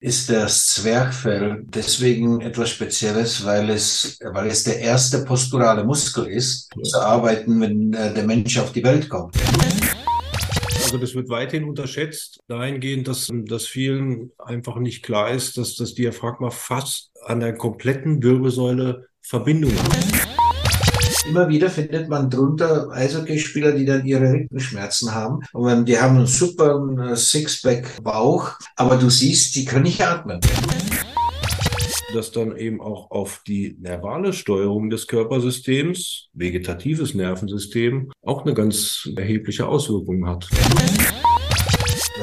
ist das Zwerchfell deswegen etwas Spezielles, weil es, weil es der erste posturale Muskel ist, zu arbeiten, wenn äh, der Mensch auf die Welt kommt. Also das wird weiterhin unterschätzt, dahingehend, dass, dass vielen einfach nicht klar ist, dass das Diaphragma fast an der kompletten Wirbelsäule Verbindung hat. Immer wieder findet man drunter Eishockeyspieler, die dann ihre Rückenschmerzen haben. Und die haben einen super äh, Sixpack-Bauch, aber du siehst, die können nicht atmen das dann eben auch auf die nervale Steuerung des Körpersystems, vegetatives Nervensystem, auch eine ganz erhebliche Auswirkung hat.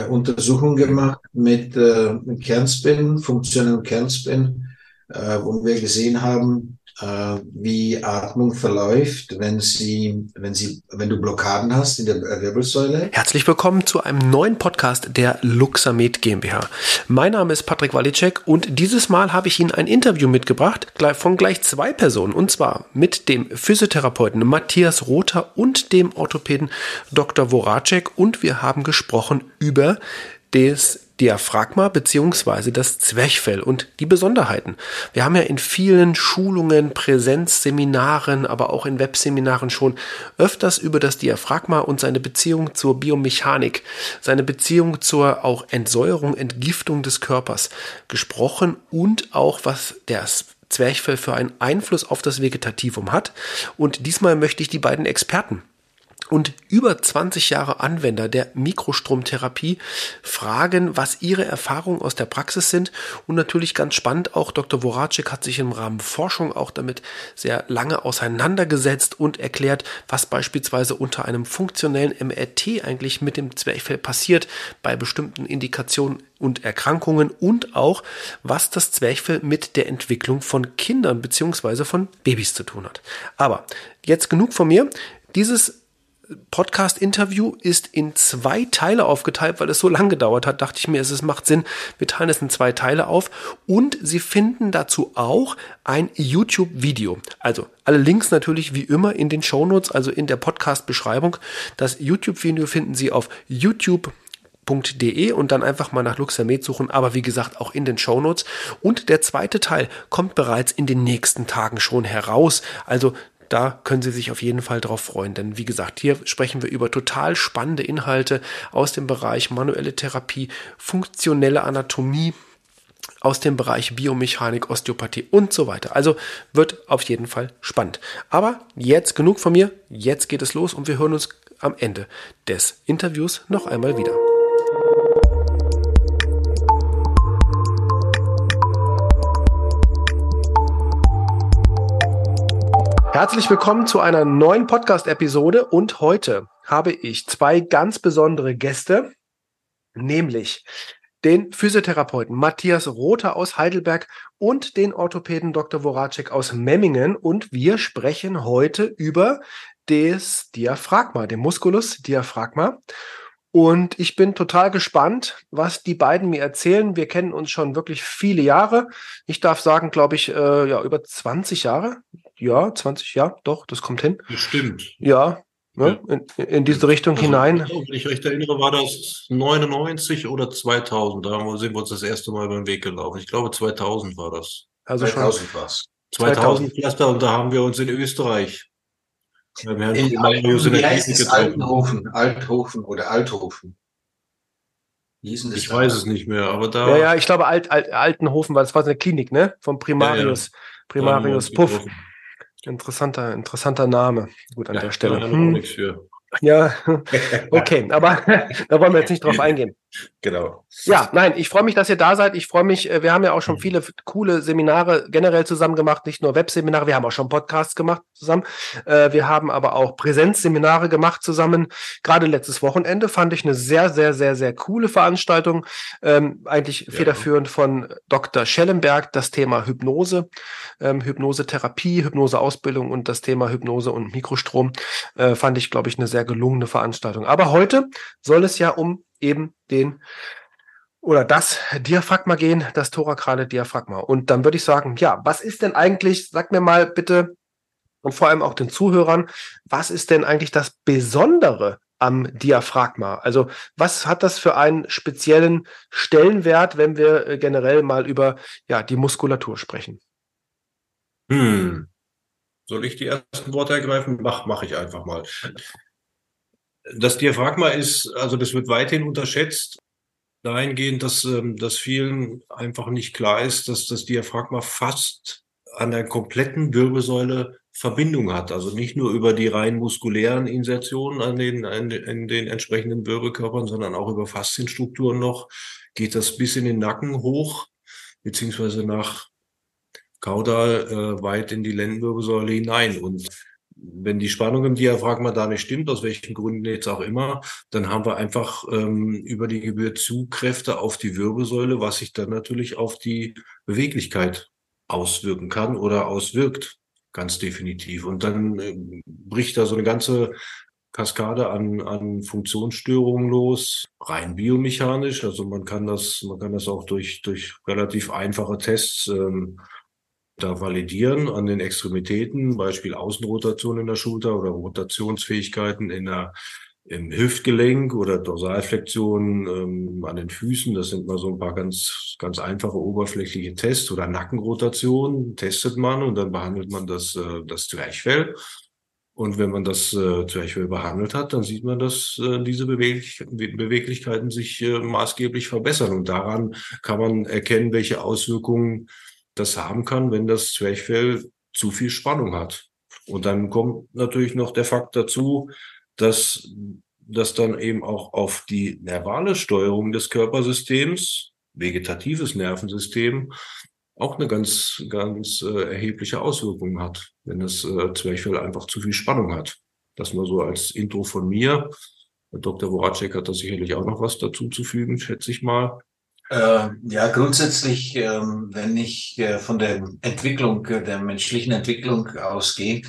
Untersuchungen gemacht mit äh, Kernspin, funktionellem Kernspin, äh, wo wir gesehen haben, wie Atmung verläuft, wenn sie, wenn sie, wenn du Blockaden hast in der Wirbelsäule. Herzlich willkommen zu einem neuen Podcast der Luxamed GmbH. Mein Name ist Patrick Walicek und dieses Mal habe ich Ihnen ein Interview mitgebracht von gleich zwei Personen und zwar mit dem Physiotherapeuten Matthias Rother und dem Orthopäden Dr. Voracek und wir haben gesprochen über das Diaphragma beziehungsweise das Zwerchfell und die Besonderheiten. Wir haben ja in vielen Schulungen, Präsenzseminaren, aber auch in Webseminaren schon öfters über das Diaphragma und seine Beziehung zur Biomechanik, seine Beziehung zur auch Entsäuerung, Entgiftung des Körpers gesprochen und auch was das Zwerchfell für einen Einfluss auf das Vegetativum hat. Und diesmal möchte ich die beiden Experten und über 20 Jahre Anwender der Mikrostromtherapie fragen, was ihre Erfahrungen aus der Praxis sind. Und natürlich ganz spannend, auch Dr. Voracek hat sich im Rahmen Forschung auch damit sehr lange auseinandergesetzt und erklärt, was beispielsweise unter einem funktionellen MRT eigentlich mit dem Zwerchfell passiert bei bestimmten Indikationen und Erkrankungen und auch, was das Zwerchfell mit der Entwicklung von Kindern beziehungsweise von Babys zu tun hat. Aber jetzt genug von mir. Dieses Podcast-Interview ist in zwei Teile aufgeteilt, weil es so lang gedauert hat, dachte ich mir, es macht Sinn, wir teilen es in zwei Teile auf und Sie finden dazu auch ein YouTube-Video. Also alle Links natürlich wie immer in den Shownotes, also in der Podcast-Beschreibung. Das YouTube-Video finden Sie auf YouTube .de und dann einfach mal nach Luxamed suchen, aber wie gesagt auch in den Shownotes. Und der zweite Teil kommt bereits in den nächsten Tagen schon heraus. Also da können Sie sich auf jeden Fall drauf freuen, denn wie gesagt, hier sprechen wir über total spannende Inhalte aus dem Bereich manuelle Therapie, funktionelle Anatomie, aus dem Bereich Biomechanik, Osteopathie und so weiter. Also wird auf jeden Fall spannend. Aber jetzt genug von mir, jetzt geht es los und wir hören uns am Ende des Interviews noch einmal wieder. Herzlich willkommen zu einer neuen Podcast-Episode und heute habe ich zwei ganz besondere Gäste, nämlich den Physiotherapeuten Matthias Rother aus Heidelberg und den Orthopäden Dr. Voracek aus Memmingen und wir sprechen heute über das Diaphragma, den Musculus Diaphragma. Und ich bin total gespannt, was die beiden mir erzählen. Wir kennen uns schon wirklich viele Jahre. Ich darf sagen, glaube ich, äh, ja, über 20 Jahre. Ja, 20, ja, doch, das kommt hin. Bestimmt. Ja, ne, ja. In, in, diese Richtung also, hinein. Wenn ich recht erinnere, war das 99 oder 2000. Da sind wir uns das erste Mal beim Weg gelaufen. Ich glaube, 2000 war das. Also 2000 war es. 2000 Pflaster und da haben wir uns in Österreich. Haben in, Althofen, in wie heißt es? Altenhofen, Althofen oder Althofen. Ich weiß es nicht mehr, aber da. Ja, ja, ich glaube Alt, Alt, Altenhofen war das war eine Klinik, ne? Vom Primarius. Ja, ja. Primarius Puff. Interessanter, interessanter Name. Gut an ja, der Stelle. Hm. nichts für. Ja, okay, aber da wollen wir jetzt nicht drauf eingehen. Genau. Ja, nein, ich freue mich, dass ihr da seid. Ich freue mich, äh, wir haben ja auch schon mhm. viele coole Seminare generell zusammen gemacht, nicht nur Webseminare, wir haben auch schon Podcasts gemacht zusammen. Äh, wir haben aber auch Präsenzseminare gemacht zusammen. Gerade letztes Wochenende fand ich eine sehr, sehr, sehr, sehr coole Veranstaltung. Ähm, eigentlich federführend von Dr. Schellenberg, das Thema Hypnose, ähm, Hypnosetherapie, Hypnoseausbildung und das Thema Hypnose und Mikrostrom. Äh, fand ich, glaube ich, eine sehr gelungene Veranstaltung. Aber heute soll es ja um eben den oder das Diaphragma gehen, das thorakrale Diaphragma. Und dann würde ich sagen, ja, was ist denn eigentlich, sag mir mal bitte und vor allem auch den Zuhörern, was ist denn eigentlich das Besondere am Diaphragma? Also was hat das für einen speziellen Stellenwert, wenn wir äh, generell mal über ja, die Muskulatur sprechen? Hm. Soll ich die ersten Worte ergreifen? Mach, mach ich einfach mal. Das Diaphragma ist, also das wird weiterhin unterschätzt, dahingehend, dass, ähm, dass vielen einfach nicht klar ist, dass das Diaphragma fast an der kompletten Wirbelsäule Verbindung hat. Also nicht nur über die rein muskulären Insertionen an den, an in den entsprechenden Wirbelkörpern, sondern auch über Faszienstrukturen noch. Geht das bis in den Nacken hoch, beziehungsweise nach Kaudal äh, weit in die Lendenwirbelsäule hinein. Und wenn die Spannung im Diaphragma da nicht stimmt, aus welchen Gründen jetzt auch immer, dann haben wir einfach ähm, über die Gebühr Zugkräfte auf die Wirbelsäule, was sich dann natürlich auf die Beweglichkeit auswirken kann oder auswirkt, ganz definitiv. Und dann äh, bricht da so eine ganze Kaskade an, an Funktionsstörungen los, rein biomechanisch. Also man kann das, man kann das auch durch, durch relativ einfache Tests ähm, da validieren an den Extremitäten, Beispiel Außenrotation in der Schulter oder Rotationsfähigkeiten in der im Hüftgelenk oder Dorsalflexion ähm, an den Füßen. Das sind mal so ein paar ganz, ganz einfache oberflächliche Tests oder Nackenrotation testet man und dann behandelt man das, äh, das Zwerchfell. Und wenn man das äh, Zwerchfell behandelt hat, dann sieht man, dass äh, diese Beweglich Beweglichkeiten sich äh, maßgeblich verbessern. Und daran kann man erkennen, welche Auswirkungen das haben kann, wenn das Zwerchfell zu viel Spannung hat. Und dann kommt natürlich noch der Fakt dazu, dass das dann eben auch auf die nervale Steuerung des Körpersystems, vegetatives Nervensystem, auch eine ganz, ganz äh, erhebliche Auswirkung hat, wenn das äh, Zwerchfell einfach zu viel Spannung hat. Das nur so als Intro von mir. Dr. Voracek hat da sicherlich auch noch was dazu zu fügen, schätze ich mal. Äh, ja, grundsätzlich, ähm, wenn ich äh, von der Entwicklung, äh, der menschlichen Entwicklung ausgehe,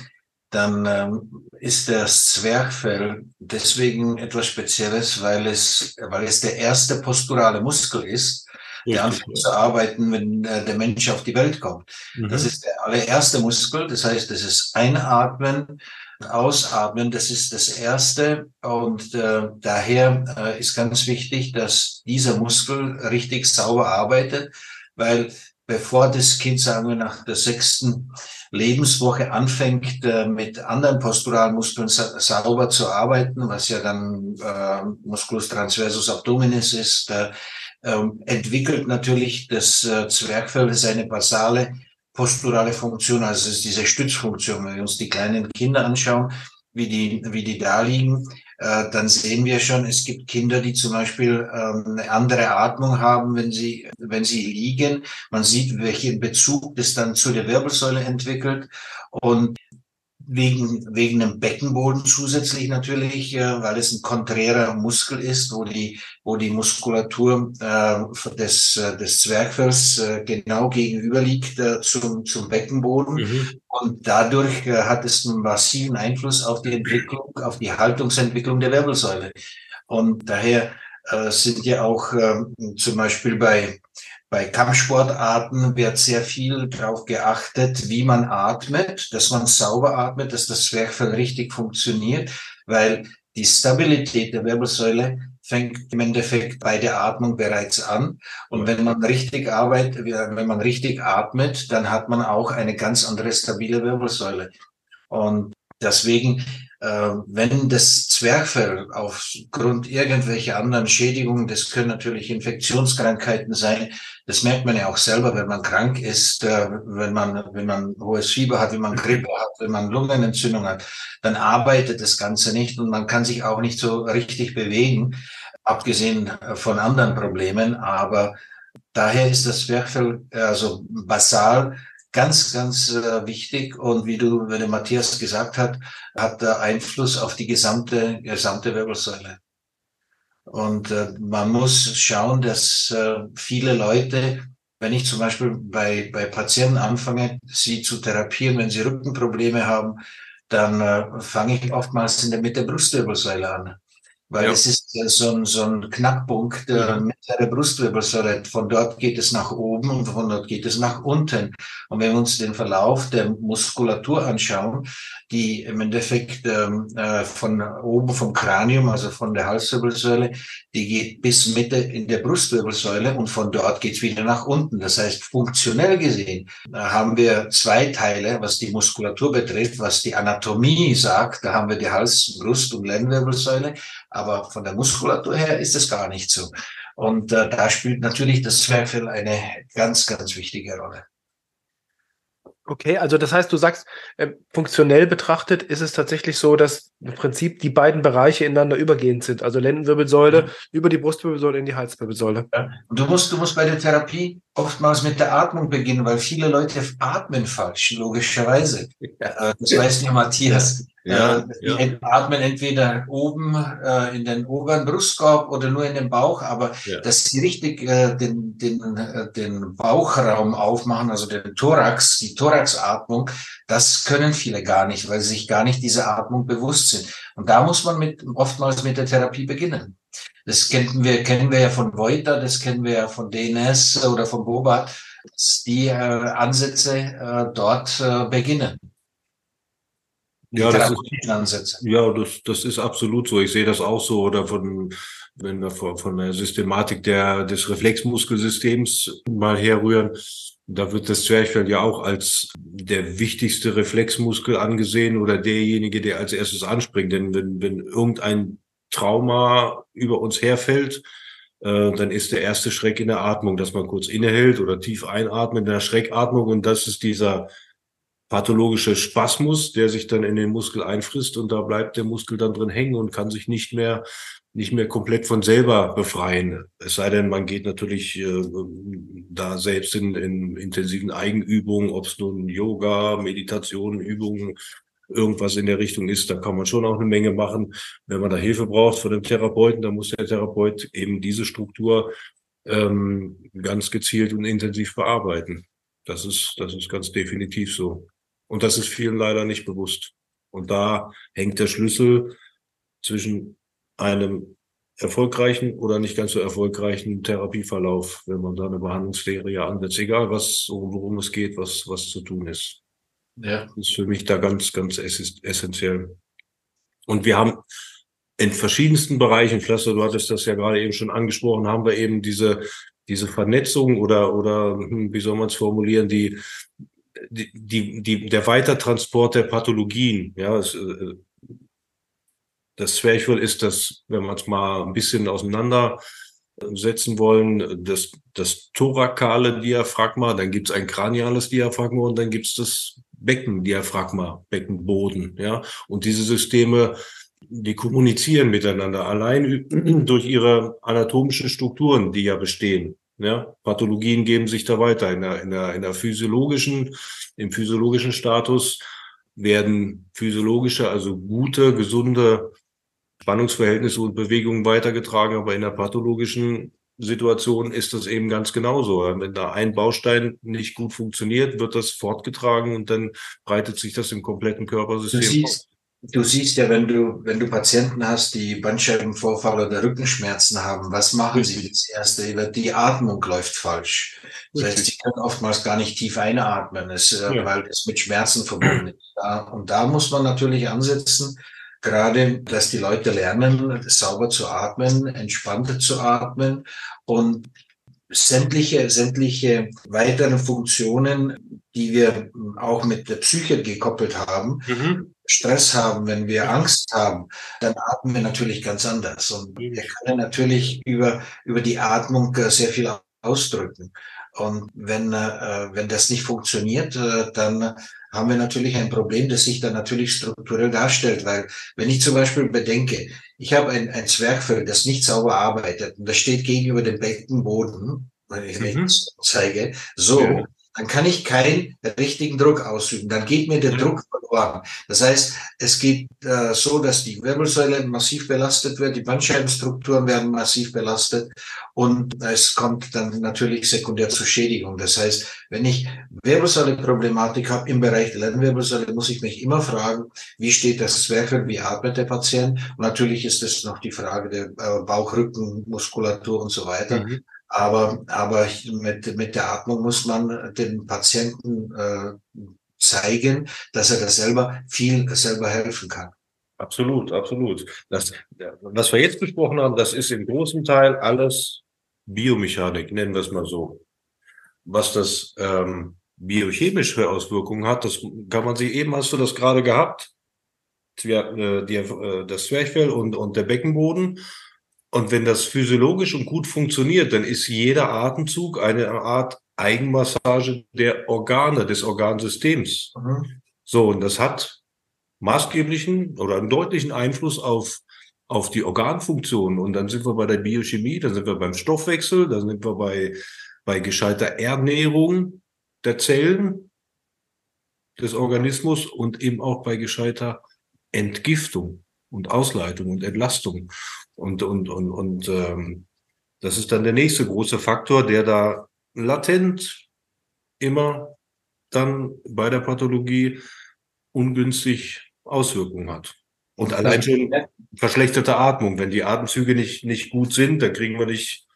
dann ähm, ist das Zwerchfell deswegen etwas Spezielles, weil es, weil es der erste posturale Muskel ist, der anfängt zu arbeiten, wenn äh, der Mensch auf die Welt kommt. Mhm. Das ist der allererste Muskel, das heißt, das ist Einatmen, Ausatmen, das ist das Erste. Und äh, daher äh, ist ganz wichtig, dass dieser Muskel richtig sauber arbeitet, weil bevor das Kind, sagen wir, nach der sechsten Lebenswoche anfängt, äh, mit anderen Posturalmuskeln sa sauber zu arbeiten, was ja dann äh, Musculus transversus abdominis ist, äh, entwickelt natürlich das äh, Zwerchfell seine basale posturale Funktion, also es ist diese Stützfunktion. Wenn wir uns die kleinen Kinder anschauen, wie die, wie die da liegen, äh, dann sehen wir schon, es gibt Kinder, die zum Beispiel ähm, eine andere Atmung haben, wenn sie, wenn sie liegen. Man sieht, welchen Bezug das dann zu der Wirbelsäule entwickelt. Und wegen, wegen dem Beckenboden zusätzlich natürlich, äh, weil es ein konträrer Muskel ist, wo die, wo die Muskulatur äh, des, äh, des Zwerchfells äh, genau gegenüber liegt äh, zum, zum Beckenboden. Mhm. Und dadurch äh, hat es einen massiven Einfluss auf die Entwicklung, auf die Haltungsentwicklung der Wirbelsäule. Und daher äh, sind ja auch äh, zum Beispiel bei bei Kampfsportarten wird sehr viel darauf geachtet, wie man atmet, dass man sauber atmet, dass das Zwerchfell richtig funktioniert, weil die Stabilität der Wirbelsäule fängt im Endeffekt bei der Atmung bereits an. Und wenn man richtig arbeitet, wenn man richtig atmet, dann hat man auch eine ganz andere stabile Wirbelsäule. Und deswegen äh, wenn das Zwerchfell aufgrund irgendwelcher anderen Schädigungen, das können natürlich Infektionskrankheiten sein, das merkt man ja auch selber, wenn man krank ist, äh, wenn man, wenn man hohes Fieber hat, wenn man Grippe hat, wenn man Lungenentzündung hat, dann arbeitet das Ganze nicht und man kann sich auch nicht so richtig bewegen, abgesehen von anderen Problemen, aber daher ist das Zwerchfell also basal ganz, ganz äh, wichtig und wie du, wie der Matthias gesagt hat, hat der Einfluss auf die gesamte, gesamte Wirbelsäule. Und äh, man muss schauen, dass äh, viele Leute, wenn ich zum Beispiel bei, bei Patienten anfange, sie zu therapieren, wenn sie Rückenprobleme haben, dann äh, fange ich oftmals in der Mitte der Brustwirbelsäule an. Weil ja. es ist so ein, so ein Knackpunkt der mhm. Brustwirbelsäule. Von dort geht es nach oben und von dort geht es nach unten. Und wenn wir uns den Verlauf der Muskulatur anschauen, die im Endeffekt ähm, äh, von oben vom Kranium, also von der Halswirbelsäule, die geht bis Mitte in der Brustwirbelsäule und von dort geht's wieder nach unten. Das heißt, funktionell gesehen äh, haben wir zwei Teile, was die Muskulatur betrifft, was die Anatomie sagt. Da haben wir die Hals-, Brust- und Lendenwirbelsäule. Aber von der Muskulatur her ist es gar nicht so. Und äh, da spielt natürlich das Zwerchfell eine ganz, ganz wichtige Rolle. Okay, also das heißt, du sagst, äh, funktionell betrachtet ist es tatsächlich so, dass im Prinzip die beiden Bereiche ineinander übergehend sind. Also Lendenwirbelsäule mhm. über die Brustwirbelsäule in die Halswirbelsäule. Ja. Und du musst, du musst bei der Therapie oftmals mit der Atmung beginnen, weil viele Leute atmen falsch, logischerweise. Ja. Äh, das weiß ja Matthias. Ja, äh, ja. Die atmen entweder oben äh, in den oberen Brustkorb oder nur in den Bauch, aber ja. dass sie richtig äh, den, den, äh, den Bauchraum aufmachen, also den Thorax, die Thoraxatmung, das können viele gar nicht, weil sie sich gar nicht dieser Atmung bewusst sind. Und da muss man mit, oftmals mit der Therapie beginnen. Das kennen wir, kennen wir ja von Voiter, das kennen wir ja von DNS oder von Bobat, dass die äh, Ansätze äh, dort äh, beginnen. Ja, das ist, ja das, das ist absolut so. Ich sehe das auch so. Oder von, wenn wir von, von der Systematik der, des Reflexmuskelsystems mal herrühren, da wird das Zwerchfell ja auch als der wichtigste Reflexmuskel angesehen oder derjenige, der als erstes anspringt. Denn wenn, wenn irgendein Trauma über uns herfällt, äh, dann ist der erste Schreck in der Atmung, dass man kurz innehält oder tief einatmet in der Schreckatmung. Und das ist dieser pathologische Spasmus, der sich dann in den Muskel einfrisst und da bleibt der Muskel dann drin hängen und kann sich nicht mehr nicht mehr komplett von selber befreien. Es sei denn, man geht natürlich äh, da selbst in, in intensiven Eigenübungen, ob es nun Yoga, Meditation, Übungen, irgendwas in der Richtung ist, da kann man schon auch eine Menge machen. Wenn man da Hilfe braucht von dem Therapeuten, dann muss der Therapeut eben diese Struktur ähm, ganz gezielt und intensiv bearbeiten. Das ist, das ist ganz definitiv so. Und das ist vielen leider nicht bewusst. Und da hängt der Schlüssel zwischen einem erfolgreichen oder nicht ganz so erfolgreichen Therapieverlauf, wenn man da eine Behandlungsserie ansetzt, egal was, worum es geht, was, was zu tun ist. Ja. Das ist für mich da ganz, ganz essentiell. Und wir haben in verschiedensten Bereichen, Flasser, du hattest das ja gerade eben schon angesprochen, haben wir eben diese, diese Vernetzung oder, oder, hm, wie soll man es formulieren, die, die, die, der Weitertransport der Pathologien, ja, es, äh, das Zwerchfell ist das, wenn man es mal ein bisschen auseinandersetzen wollen, das, das thorakale Diaphragma, dann gibt es ein kraniales Diaphragma und dann gibt es das Beckendiaphragma, Beckenboden, ja. Und diese Systeme, die kommunizieren miteinander allein durch ihre anatomischen Strukturen, die ja bestehen. Ja, Pathologien geben sich da weiter. In der, in der, in der physiologischen, im physiologischen Status werden physiologische, also gute, gesunde Spannungsverhältnisse und Bewegungen weitergetragen, aber in der pathologischen Situation ist das eben ganz genauso. Wenn da ein Baustein nicht gut funktioniert, wird das fortgetragen und dann breitet sich das im kompletten Körpersystem. Siehst, Du siehst ja, wenn du, wenn du Patienten hast, die Bandscheibenvorfall oder Rückenschmerzen haben, was machen sie? Das erste, die Atmung läuft falsch. Das heißt, sie können oftmals gar nicht tief einatmen, es, äh, ja. weil es mit Schmerzen verbunden ist. Und da muss man natürlich ansetzen, gerade, dass die Leute lernen, sauber zu atmen, entspannter zu atmen und sämtliche, sämtliche weiteren Funktionen, die wir auch mit der Psyche gekoppelt haben, mhm. Stress haben, wenn wir Angst haben, dann atmen wir natürlich ganz anders. Und wir können natürlich über, über die Atmung äh, sehr viel ausdrücken. Und wenn, äh, wenn das nicht funktioniert, äh, dann haben wir natürlich ein Problem, das sich dann natürlich strukturell darstellt. Weil wenn ich zum Beispiel bedenke, ich habe ein, ein Zwergfell, das nicht sauber arbeitet und das steht gegenüber dem Beckenboden, wenn ich mhm. zeige, so, ja. Dann kann ich keinen richtigen Druck ausüben. Dann geht mir der Druck verloren. Das heißt, es geht äh, so, dass die Wirbelsäule massiv belastet wird, die Bandscheibenstrukturen werden massiv belastet und es kommt dann natürlich sekundär zur Schädigung. Das heißt, wenn ich Wirbelsäule-Problematik habe im Bereich der Lendenwirbelsäule, muss ich mich immer fragen, wie steht das Zwerchfell, wie atmet der Patient? Und natürlich ist es noch die Frage der äh, Bauchrückenmuskulatur und so weiter. Mhm. Aber, aber mit, mit der Atmung muss man den Patienten äh, zeigen, dass er das selber viel selber helfen kann. Absolut, absolut. Das, was wir jetzt besprochen haben, das ist im großen Teil alles Biomechanik, nennen wir es mal so. Was das ähm, biochemisch für Auswirkungen hat, das kann man sich eben, hast du das gerade gehabt, äh, das Zwerchfell und, und der Beckenboden. Und wenn das physiologisch und gut funktioniert, dann ist jeder Atemzug eine Art Eigenmassage der Organe, des Organsystems. Mhm. So, und das hat maßgeblichen oder einen deutlichen Einfluss auf, auf die Organfunktion. Und dann sind wir bei der Biochemie, dann sind wir beim Stoffwechsel, dann sind wir bei, bei gescheiter Ernährung der Zellen des Organismus und eben auch bei gescheiter Entgiftung und Ausleitung und Entlastung. Und, und, und, und ähm, das ist dann der nächste große Faktor, der da latent immer dann bei der Pathologie ungünstig Auswirkungen hat. Und allein schon verschlechterte Atmung. Wenn die Atemzüge nicht, nicht gut sind, dann kriegen wir nicht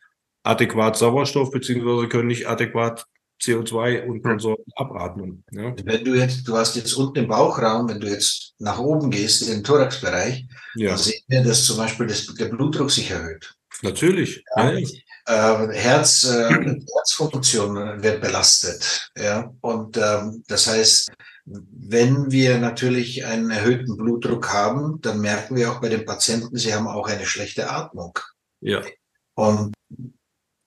adäquat Sauerstoff, beziehungsweise können nicht adäquat CO2 und Konsorten abatmen. Ja. Wenn du jetzt, du hast jetzt unten im Bauchraum, wenn du jetzt nach oben gehst, in den Thoraxbereich, ja. dann sehen wir, dass zum Beispiel das, der Blutdruck sich erhöht. Natürlich. Ja. ja. Äh, Herz, äh, Herzfunktion wird belastet. Ja. Und ähm, das heißt, wenn wir natürlich einen erhöhten Blutdruck haben, dann merken wir auch bei den Patienten, sie haben auch eine schlechte Atmung. Ja. Und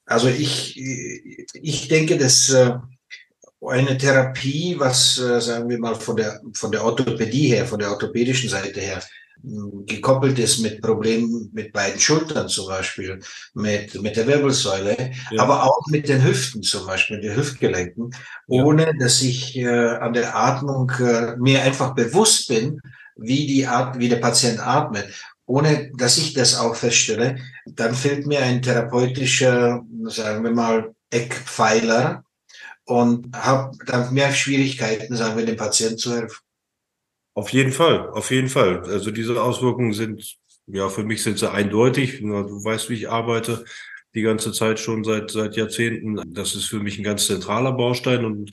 also ich, ich denke, dass äh, eine Therapie, was äh, sagen wir mal von der von der Orthopädie her, von der orthopädischen Seite her gekoppelt ist mit Problemen mit beiden Schultern zum Beispiel, mit, mit der Wirbelsäule, ja. aber auch mit den Hüften zum Beispiel, den Hüftgelenken, ja. ohne dass ich äh, an der Atmung äh, mir einfach bewusst bin, wie die At wie der Patient atmet ohne dass ich das auch feststelle, dann fehlt mir ein therapeutischer, sagen wir mal, Eckpfeiler und habe dann mehr Schwierigkeiten, sagen wir, dem Patienten zu helfen. Auf jeden Fall, auf jeden Fall. Also diese Auswirkungen sind, ja, für mich sind sie eindeutig. Du weißt, wie ich arbeite die ganze Zeit schon seit, seit Jahrzehnten. Das ist für mich ein ganz zentraler Baustein und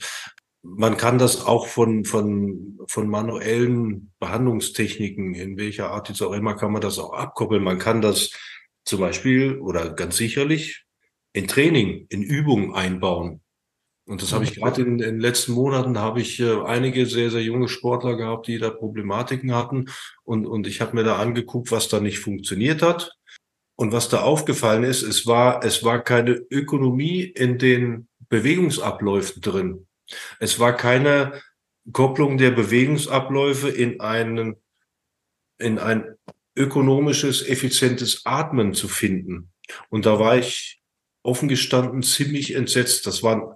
man kann das auch von, von, von manuellen Behandlungstechniken, in welcher Art jetzt auch immer, kann man das auch abkoppeln. Man kann das zum Beispiel oder ganz sicherlich in Training, in Übungen einbauen. Und das habe ich gerade in, in den letzten Monaten, habe ich äh, einige sehr, sehr junge Sportler gehabt, die da Problematiken hatten. Und, und ich habe mir da angeguckt, was da nicht funktioniert hat. Und was da aufgefallen ist, es war, es war keine Ökonomie in den Bewegungsabläufen drin. Es war keine Kopplung der Bewegungsabläufe in einen, in ein ökonomisches, effizientes Atmen zu finden. Und da war ich offen gestanden ziemlich entsetzt. Das waren,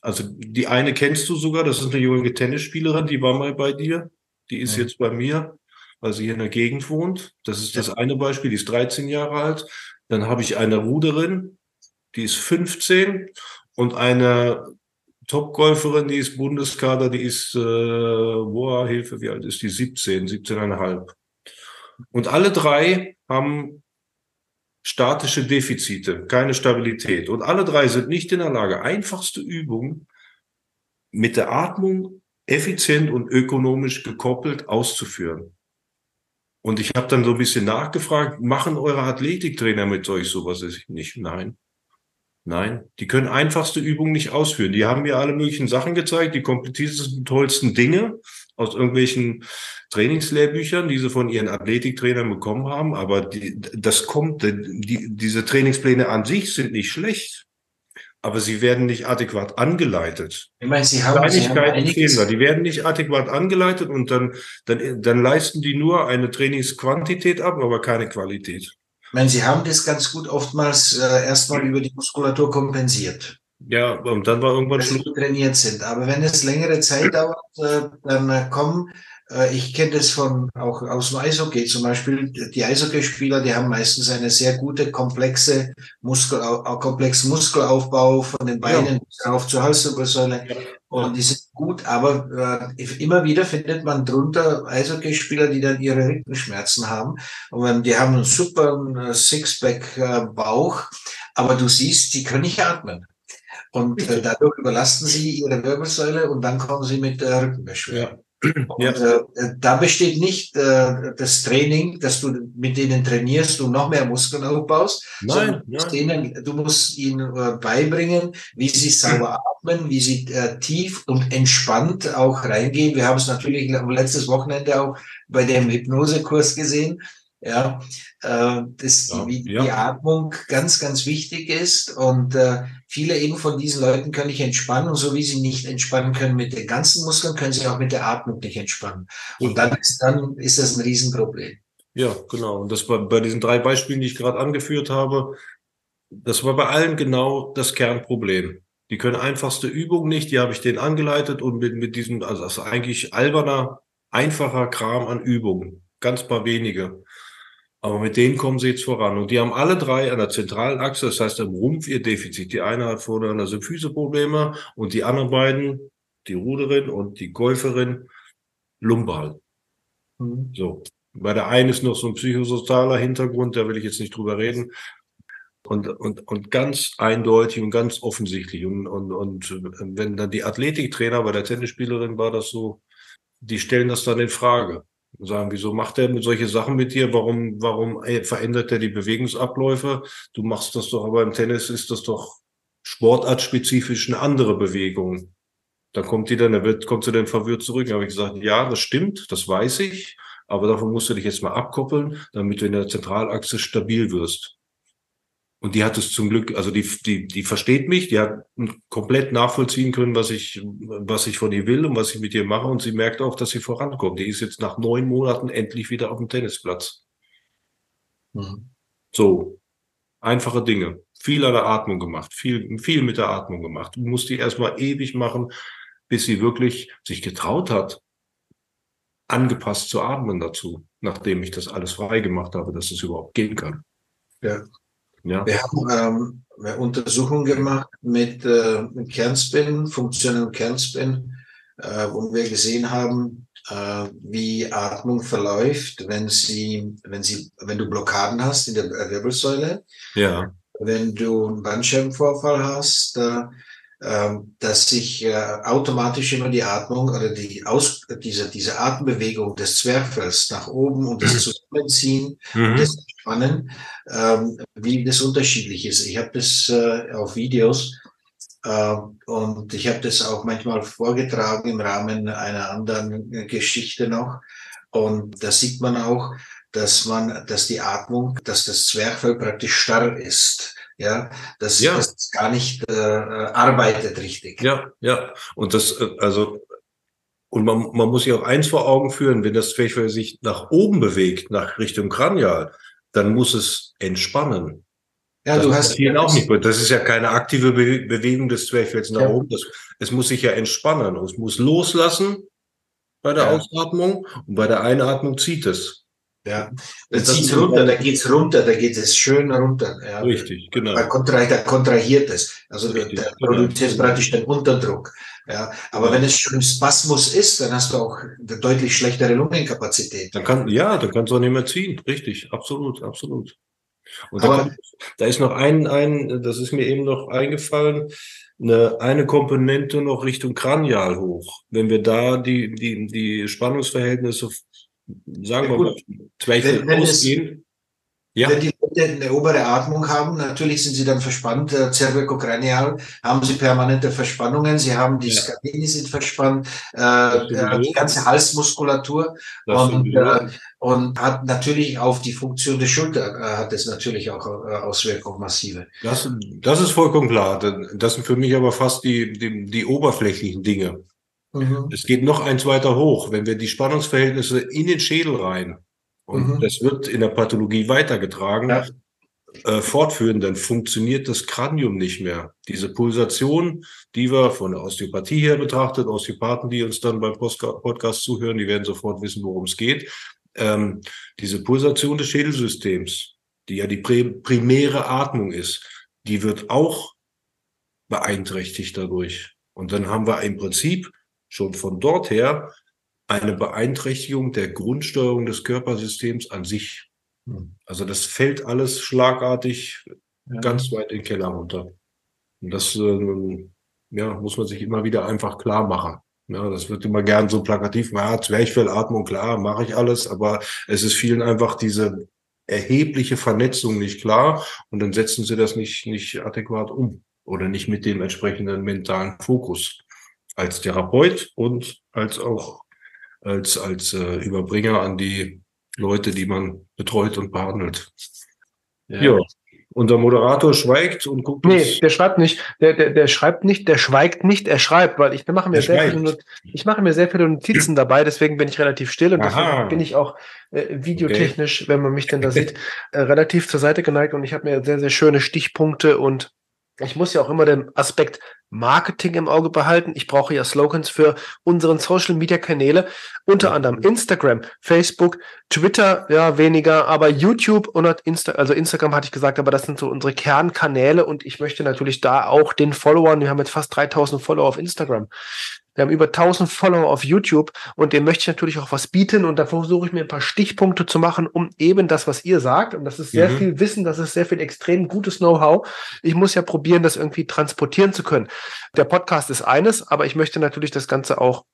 also die eine kennst du sogar, das ist eine junge Tennisspielerin, die war mal bei dir. Die ist ja. jetzt bei mir, weil sie hier in der Gegend wohnt. Das ist das eine Beispiel, die ist 13 Jahre alt. Dann habe ich eine Ruderin, die ist 15 und eine Top-Golferin, die ist Bundeskader, die ist, äh, boah, Hilfe, wie alt ist die? 17, 17,5. Und alle drei haben statische Defizite, keine Stabilität. Und alle drei sind nicht in der Lage, einfachste Übungen mit der Atmung effizient und ökonomisch gekoppelt auszuführen. Und ich habe dann so ein bisschen nachgefragt, machen eure Athletiktrainer mit euch sowas? Ich nicht, nein. Nein, die können einfachste Übungen nicht ausführen. Die haben mir alle möglichen Sachen gezeigt, die kompliziertesten, tollsten Dinge aus irgendwelchen Trainingslehrbüchern, die sie von ihren Athletiktrainern bekommen haben. Aber die, das kommt, die, diese Trainingspläne an sich sind nicht schlecht, aber sie werden nicht adäquat angeleitet. Ich meine, sie haben, Kleinigkeiten sie fehlen da. Die werden nicht adäquat angeleitet und dann, dann, dann leisten die nur eine Trainingsquantität ab, aber keine Qualität. Ich meine, Sie haben das ganz gut oftmals äh, erstmal über die Muskulatur kompensiert. Ja, und dann war irgendwann Schluss. trainiert sind. Aber wenn es längere Zeit dauert, äh, dann äh, kommen ich kenne das von auch aus dem Eishockey zum Beispiel. Die Eishockeyspieler, die haben meistens eine sehr gute, komplexe Muskel, komplexen Muskelaufbau von den Beinen ja. auf zur Halswirbelsäule. Ja. Und die sind gut, aber äh, immer wieder findet man drunter Eishockeyspieler, die dann ihre Rückenschmerzen haben. Und die haben einen super äh, Sixpack-Bauch, aber du siehst, die können nicht atmen. Und äh, dadurch überlasten sie ihre Wirbelsäule und dann kommen sie mit Rückenbeschwerden. Ja. Ja. Und, äh, da besteht nicht äh, das Training, dass du mit denen trainierst und noch mehr Muskeln aufbaust, Nein, sondern denen, du musst ihnen äh, beibringen, wie sie sauber atmen, wie sie äh, tief und entspannt auch reingehen. Wir haben es natürlich letztes Wochenende auch bei dem Hypnosekurs gesehen ja, äh, dass ja, die, ja. die Atmung ganz, ganz wichtig ist und äh, viele eben von diesen Leuten können nicht entspannen und so wie sie nicht entspannen können mit den ganzen Muskeln, können sie auch mit der Atmung nicht entspannen. Und dann ist, dann ist das ein Riesenproblem. Ja, genau. Und das war bei diesen drei Beispielen, die ich gerade angeführt habe, das war bei allen genau das Kernproblem. Die können einfachste Übungen nicht, die habe ich denen angeleitet und mit, mit diesem, also das ist eigentlich alberner, einfacher Kram an Übungen. Ganz paar wenige. Aber mit denen kommen sie jetzt voran. Und die haben alle drei an der zentralen Achse, das heißt am Rumpf ihr Defizit. Die eine hat vorne an der Symphyse-Probleme und die anderen beiden, die Ruderin und die Golferin, Lumbal. Mhm. So. Bei der einen ist noch so ein psychosozialer Hintergrund, da will ich jetzt nicht drüber reden. Und, und, und ganz eindeutig und ganz offensichtlich. Und, und, und wenn dann die Athletiktrainer bei der Tennisspielerin war das so, die stellen das dann in Frage und sagen, wieso macht er solche Sachen mit dir? Warum, warum verändert er die Bewegungsabläufe? Du machst das doch, aber im Tennis ist das doch sportartspezifisch eine andere Bewegung. Dann kommt die dann, dann wird, kommt sie dann verwirrt zurück. Da habe ich gesagt, ja, das stimmt, das weiß ich, aber davon musst du dich jetzt mal abkoppeln, damit du in der Zentralachse stabil wirst. Und die hat es zum Glück, also die, die, die versteht mich, die hat komplett nachvollziehen können, was ich, was ich von ihr will und was ich mit ihr mache. Und sie merkt auch, dass sie vorankommt. Die ist jetzt nach neun Monaten endlich wieder auf dem Tennisplatz. Mhm. So. Einfache Dinge. Viel an der Atmung gemacht. Viel, viel mit der Atmung gemacht. Du musst die erstmal ewig machen, bis sie wirklich sich getraut hat, angepasst zu atmen dazu, nachdem ich das alles frei gemacht habe, dass es überhaupt gehen kann. Ja. Ja. Wir haben ähm, Untersuchungen gemacht mit, äh, mit Kernspin, funktionellen Kernspin, äh, wo wir gesehen haben, äh, wie Atmung verläuft, wenn sie, wenn sie, wenn du Blockaden hast in der Wirbelsäule. Ja. Wenn du einen Bandscheibenvorfall hast, äh, ähm, dass sich äh, automatisch immer die Atmung oder die Aus, diese, diese Atembewegung des Zwerchfells nach oben und das mhm. Zusammenziehen mhm. und Entspannen, ähm, wie das unterschiedlich ist. Ich habe das äh, auf Videos äh, und ich habe das auch manchmal vorgetragen im Rahmen einer anderen Geschichte noch. Und da sieht man auch, dass man, dass die Atmung, dass das Zwerchfell praktisch starr ist ja, dass ja. das gar nicht äh, arbeitet richtig. Ja, ja. Und das, äh, also, und man, man muss sich auch eins vor Augen führen, wenn das Zwerchfell sich nach oben bewegt, nach Richtung Kranial, dann muss es entspannen. Ja, das du hast hier auch nicht. Das ist ja keine aktive Be Bewegung des Zwerchfells nach ja. oben. Das, es muss sich ja entspannen und es muss loslassen bei der ja. Ausatmung und bei der Einatmung zieht es. Ja, da zieht runter, da geht's runter, da geht es schön runter. Ja. Richtig, genau. Da, kontra, da kontrahiert es. Also Richtig, der genau. produziert genau. praktisch den Unterdruck. Ja, aber ja. wenn es schon Spasmus ist, dann hast du auch eine deutlich schlechtere Lungenkapazität. Dann kann, ja, dann kannst du auch nicht mehr ziehen. Richtig, absolut, absolut. Und aber, da, kann, da ist noch ein, ein, das ist mir eben noch eingefallen, eine, eine Komponente noch Richtung Kranial hoch. Wenn wir da die, die, die Spannungsverhältnisse sagen wir mal, Zweifel wenn, ausgehen. Ja. Wenn die Leute eine obere Atmung haben, natürlich sind sie dann verspannt, äh, cervicokranial, haben sie permanente Verspannungen, sie haben die ja. Skabini sind verspannt, äh, die ganze Halsmuskulatur und, äh, und hat natürlich auf die Funktion der Schulter äh, hat es natürlich auch äh, Auswirkungen massive. Das, das ist vollkommen klar. Das sind für mich aber fast die, die, die oberflächlichen Dinge. Mhm. Es geht noch eins weiter hoch, wenn wir die Spannungsverhältnisse in den Schädel rein und mhm. das wird in der Pathologie weitergetragen, ja. äh, fortführen, dann funktioniert das Kranium nicht mehr. Diese Pulsation, die wir von der Osteopathie her betrachtet, Osteopathen, die uns dann beim Podcast zuhören, die werden sofort wissen, worum es geht. Ähm, diese Pulsation des Schädelsystems, die ja die primäre Atmung ist, die wird auch beeinträchtigt dadurch. Und dann haben wir im Prinzip schon von dort her eine Beeinträchtigung der Grundsteuerung des Körpersystems an sich. Hm. Also das fällt alles schlagartig ja. ganz weit in den Keller runter. Und das äh, ja, muss man sich immer wieder einfach klar machen. Ja, das wird immer gern so plakativ, ja, Zwerchfellatmung, klar, mache ich alles, aber es ist vielen einfach diese erhebliche Vernetzung nicht klar und dann setzen sie das nicht, nicht adäquat um oder nicht mit dem entsprechenden mentalen Fokus als Therapeut und als auch als, als äh, Überbringer an die Leute, die man betreut und behandelt. Ja. ja. Unser Moderator schweigt und guckt. Nee, uns. der schreibt nicht. Der, der, der schreibt nicht, der schweigt nicht, er schreibt, weil ich mache mir, sehr viele, ich mache mir sehr viele Notizen dabei, deswegen bin ich relativ still und Aha. deswegen bin ich auch äh, videotechnisch, okay. wenn man mich denn da sieht, äh, relativ zur Seite geneigt und ich habe mir sehr, sehr schöne Stichpunkte und ich muss ja auch immer den Aspekt Marketing im Auge behalten. Ich brauche ja Slogans für unseren Social Media Kanäle, unter anderem Instagram, Facebook, Twitter, ja, weniger, aber YouTube und Insta, also Instagram hatte ich gesagt, aber das sind so unsere Kernkanäle und ich möchte natürlich da auch den Followern, wir haben jetzt fast 3000 Follower auf Instagram, wir haben über 1000 Follower auf YouTube und dem möchte ich natürlich auch was bieten und da versuche ich mir ein paar Stichpunkte zu machen, um eben das, was ihr sagt, und das ist sehr mhm. viel Wissen, das ist sehr viel extrem gutes Know-how. Ich muss ja probieren, das irgendwie transportieren zu können. Der Podcast ist eines, aber ich möchte natürlich das Ganze auch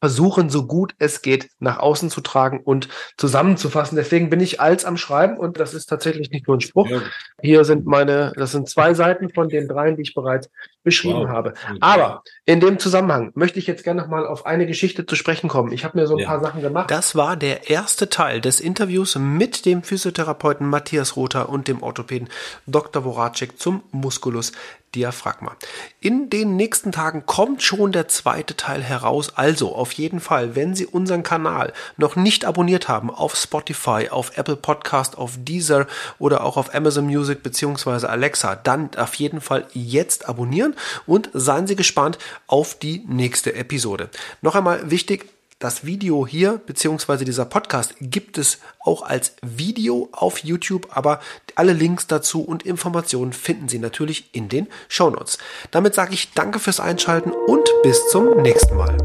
versuchen, so gut es geht, nach außen zu tragen und zusammenzufassen. Deswegen bin ich als am Schreiben und das ist tatsächlich nicht nur ein Spruch. Ja. Hier sind meine, das sind zwei Seiten von den dreien, die ich bereits beschrieben wow. habe. Aber in dem Zusammenhang möchte ich jetzt gerne noch mal auf eine Geschichte zu sprechen kommen. Ich habe mir so ein ja. paar Sachen gemacht. Das war der erste Teil des Interviews mit dem Physiotherapeuten Matthias Rother und dem Orthopäden Dr. Voracek zum Musculus Diaphragma. In den nächsten Tagen kommt schon der zweite Teil heraus. Also auf jeden Fall, wenn Sie unseren Kanal noch nicht abonniert haben auf Spotify, auf Apple Podcast, auf Deezer oder auch auf Amazon Music bzw. Alexa, dann auf jeden Fall jetzt abonnieren und seien Sie gespannt auf die nächste Episode. Noch einmal wichtig, das Video hier, beziehungsweise dieser Podcast, gibt es auch als Video auf YouTube, aber alle Links dazu und Informationen finden Sie natürlich in den Show Notes. Damit sage ich danke fürs Einschalten und bis zum nächsten Mal.